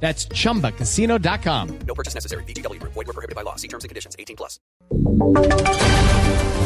That's chumbacasino.com. No purchase necessary. BGW. Void were prohibited by law. See terms and conditions. 18 plus.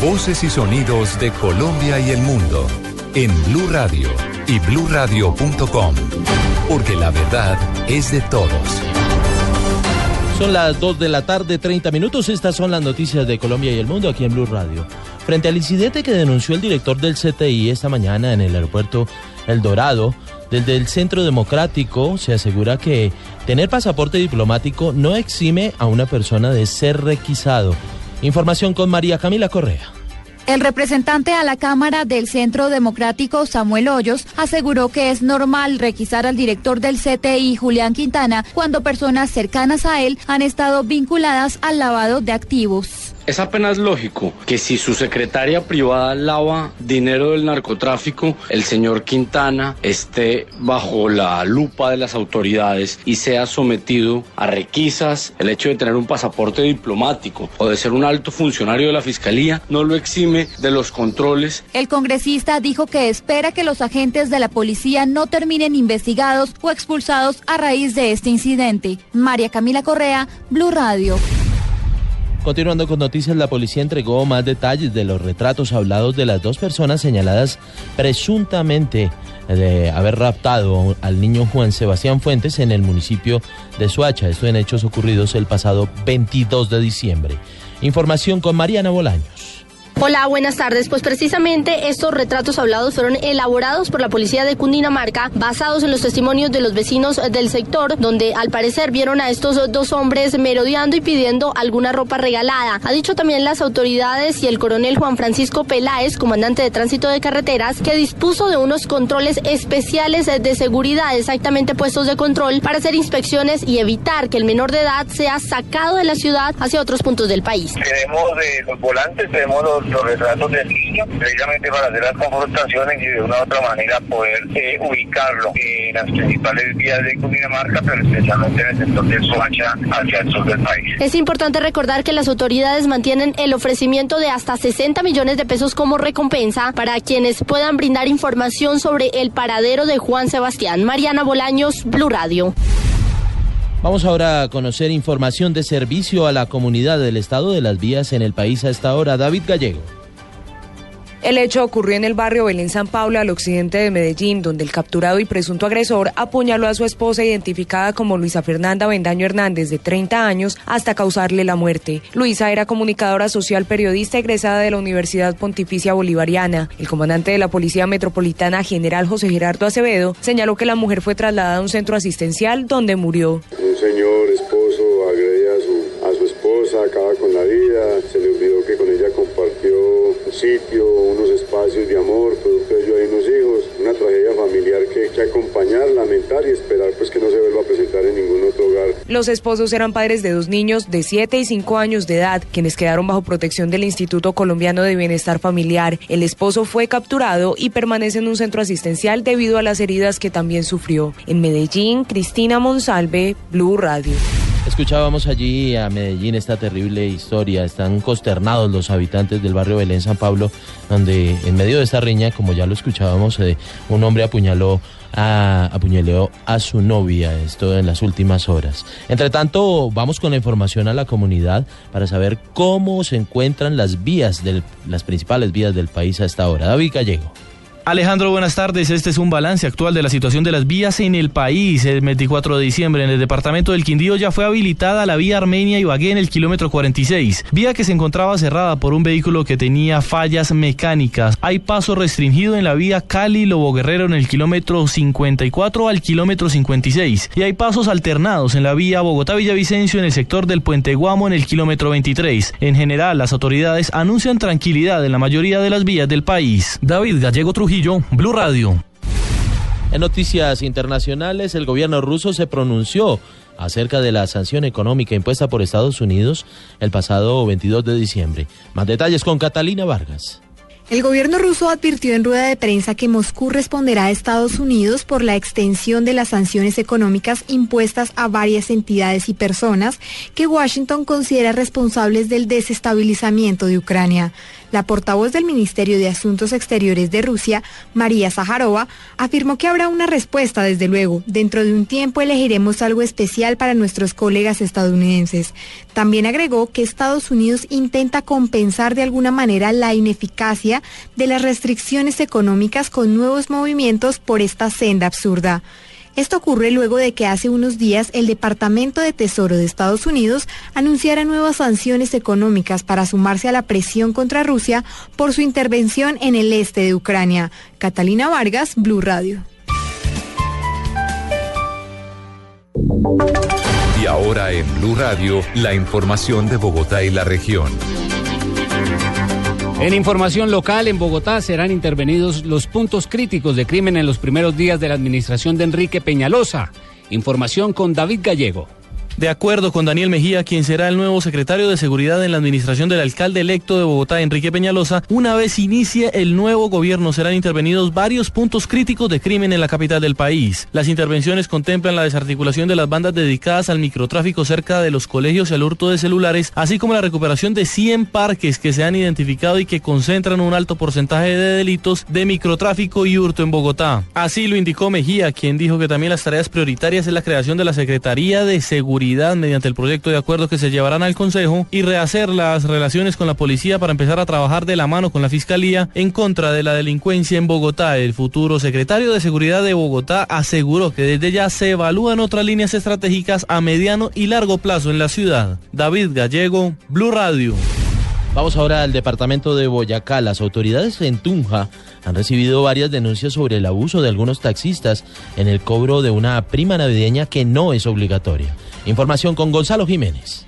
Voces y sonidos de Colombia y el mundo en Blue Radio y bluradio.com, porque la verdad es de todos. Son las 2 de la tarde, 30 minutos. Estas son las noticias de Colombia y el mundo aquí en Blue Radio. Frente al incidente que denunció el director del CTI esta mañana en el aeropuerto El Dorado, desde el Centro Democrático se asegura que tener pasaporte diplomático no exime a una persona de ser requisado. Información con María Camila Correa. El representante a la Cámara del Centro Democrático, Samuel Hoyos, aseguró que es normal requisar al director del CTI, Julián Quintana, cuando personas cercanas a él han estado vinculadas al lavado de activos. Es apenas lógico que si su secretaria privada lava dinero del narcotráfico, el señor Quintana esté bajo la lupa de las autoridades y sea sometido a requisas. El hecho de tener un pasaporte diplomático o de ser un alto funcionario de la fiscalía no lo exime de los controles. El congresista dijo que espera que los agentes de la policía no terminen investigados o expulsados a raíz de este incidente. María Camila Correa, Blue Radio. Continuando con noticias, la policía entregó más detalles de los retratos hablados de las dos personas señaladas presuntamente de haber raptado al niño Juan Sebastián Fuentes en el municipio de Suacha. Esto en hechos ocurridos el pasado 22 de diciembre. Información con Mariana Bolaños. Hola, buenas tardes. Pues precisamente estos retratos hablados fueron elaborados por la policía de Cundinamarca, basados en los testimonios de los vecinos del sector, donde al parecer vieron a estos dos hombres merodeando y pidiendo alguna ropa regalada. Ha dicho también las autoridades y el coronel Juan Francisco Peláez, comandante de tránsito de carreteras, que dispuso de unos controles especiales de seguridad, exactamente puestos de control, para hacer inspecciones y evitar que el menor de edad sea sacado de la ciudad hacia otros puntos del país. Tenemos de los volantes, tenemos los los retratos del niño, precisamente para hacer las confrontaciones y de una u otra manera poder eh, ubicarlo en las principales vías de Cundinamarca, pero especialmente en el sector de Soacha hacia el sur del país. Es importante recordar que las autoridades mantienen el ofrecimiento de hasta 60 millones de pesos como recompensa para quienes puedan brindar información sobre el paradero de Juan Sebastián. Mariana Bolaños, Blue Radio. Vamos ahora a conocer información de servicio a la comunidad del estado de las vías en el país a esta hora. David Gallego. El hecho ocurrió en el barrio Belén San Pablo, al occidente de Medellín, donde el capturado y presunto agresor apuñaló a su esposa identificada como Luisa Fernanda Bendaño Hernández, de 30 años, hasta causarle la muerte. Luisa era comunicadora social periodista egresada de la Universidad Pontificia Bolivariana. El comandante de la Policía Metropolitana, general José Gerardo Acevedo, señaló que la mujer fue trasladada a un centro asistencial donde murió. Un señor esposo agrede a su, a su esposa, acaba con la vida, se le olvidó que con ella compartió un sitio, de amor, producto de ello hay unos hijos, una tragedia familiar que hay que acompañar, lamentar y esperar pues que no se vuelva a presentar en ningún otro hogar. Los esposos eran padres de dos niños de 7 y 5 años de edad, quienes quedaron bajo protección del Instituto Colombiano de Bienestar Familiar. El esposo fue capturado y permanece en un centro asistencial debido a las heridas que también sufrió. En Medellín, Cristina Monsalve, Blue Radio. Escuchábamos allí a Medellín esta terrible historia. Están consternados los habitantes del barrio Belén San Pablo, donde en medio de esta riña, como ya lo escuchábamos, eh, un hombre apuñaló a, apuñaleó a su novia, esto en las últimas horas. Entre tanto, vamos con la información a la comunidad para saber cómo se encuentran las vías, del, las principales vías del país a esta hora. David Gallego. Alejandro, buenas tardes. Este es un balance actual de la situación de las vías en el país. El 24 de diciembre en el departamento del Quindío ya fue habilitada la vía Armenia Ibagué en el kilómetro 46, vía que se encontraba cerrada por un vehículo que tenía fallas mecánicas. Hay paso restringido en la vía Cali Lobo Guerrero en el kilómetro 54 al kilómetro 56 y hay pasos alternados en la vía Bogotá Villavicencio en el sector del Puente Guamo en el kilómetro 23. En general, las autoridades anuncian tranquilidad en la mayoría de las vías del país. David Gallego Trujillo Blue Radio. En noticias internacionales, el gobierno ruso se pronunció acerca de la sanción económica impuesta por Estados Unidos el pasado 22 de diciembre. Más detalles con Catalina Vargas. El gobierno ruso advirtió en rueda de prensa que Moscú responderá a Estados Unidos por la extensión de las sanciones económicas impuestas a varias entidades y personas que Washington considera responsables del desestabilizamiento de Ucrania. La portavoz del Ministerio de Asuntos Exteriores de Rusia, María Zaharova, afirmó que habrá una respuesta, desde luego. Dentro de un tiempo elegiremos algo especial para nuestros colegas estadounidenses. También agregó que Estados Unidos intenta compensar de alguna manera la ineficacia de las restricciones económicas con nuevos movimientos por esta senda absurda. Esto ocurre luego de que hace unos días el Departamento de Tesoro de Estados Unidos anunciara nuevas sanciones económicas para sumarse a la presión contra Rusia por su intervención en el este de Ucrania. Catalina Vargas, Blue Radio. Y ahora en Blue Radio, la información de Bogotá y la región. En información local, en Bogotá serán intervenidos los puntos críticos de crimen en los primeros días de la administración de Enrique Peñalosa. Información con David Gallego. De acuerdo con Daniel Mejía, quien será el nuevo secretario de Seguridad en la administración del alcalde electo de Bogotá, Enrique Peñalosa, una vez inicie el nuevo gobierno serán intervenidos varios puntos críticos de crimen en la capital del país. Las intervenciones contemplan la desarticulación de las bandas dedicadas al microtráfico cerca de los colegios y al hurto de celulares, así como la recuperación de 100 parques que se han identificado y que concentran un alto porcentaje de delitos de microtráfico y hurto en Bogotá. Así lo indicó Mejía, quien dijo que también las tareas prioritarias es la creación de la Secretaría de Seguridad mediante el proyecto de acuerdo que se llevarán al Consejo y rehacer las relaciones con la policía para empezar a trabajar de la mano con la Fiscalía en contra de la delincuencia en Bogotá. El futuro secretario de Seguridad de Bogotá aseguró que desde ya se evalúan otras líneas estratégicas a mediano y largo plazo en la ciudad. David Gallego, Blue Radio. Vamos ahora al departamento de Boyacá. Las autoridades en Tunja han recibido varias denuncias sobre el abuso de algunos taxistas en el cobro de una prima navideña que no es obligatoria. Información con Gonzalo Jiménez.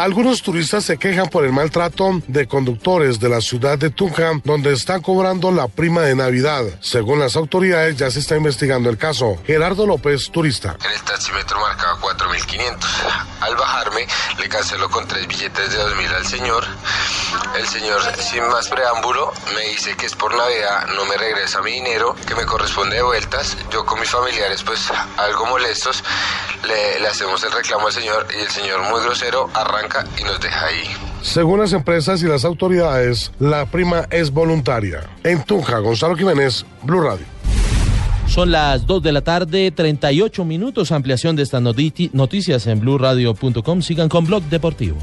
Algunos turistas se quejan por el maltrato de conductores de la ciudad de Tunja, donde están cobrando la prima de Navidad. Según las autoridades, ya se está investigando el caso. Gerardo López, turista. En el taxímetro marcaba 4.500. Al bajarme, le canceló con tres billetes de 2.000 al señor. El señor, sin más preámbulo, me dice que es por Navidad, no me regresa mi dinero, que me corresponde de vueltas. Yo con mis familiares, pues algo molestos, le, le hacemos el reclamo al señor y el señor, muy grosero, arranca y nos deja ahí. Según las empresas y las autoridades, la prima es voluntaria. En Tunja, Gonzalo Jiménez, Blue Radio. Son las 2 de la tarde, 38 minutos. Ampliación de estas noticias en blueradio.com. Sigan con Blog Deportivo.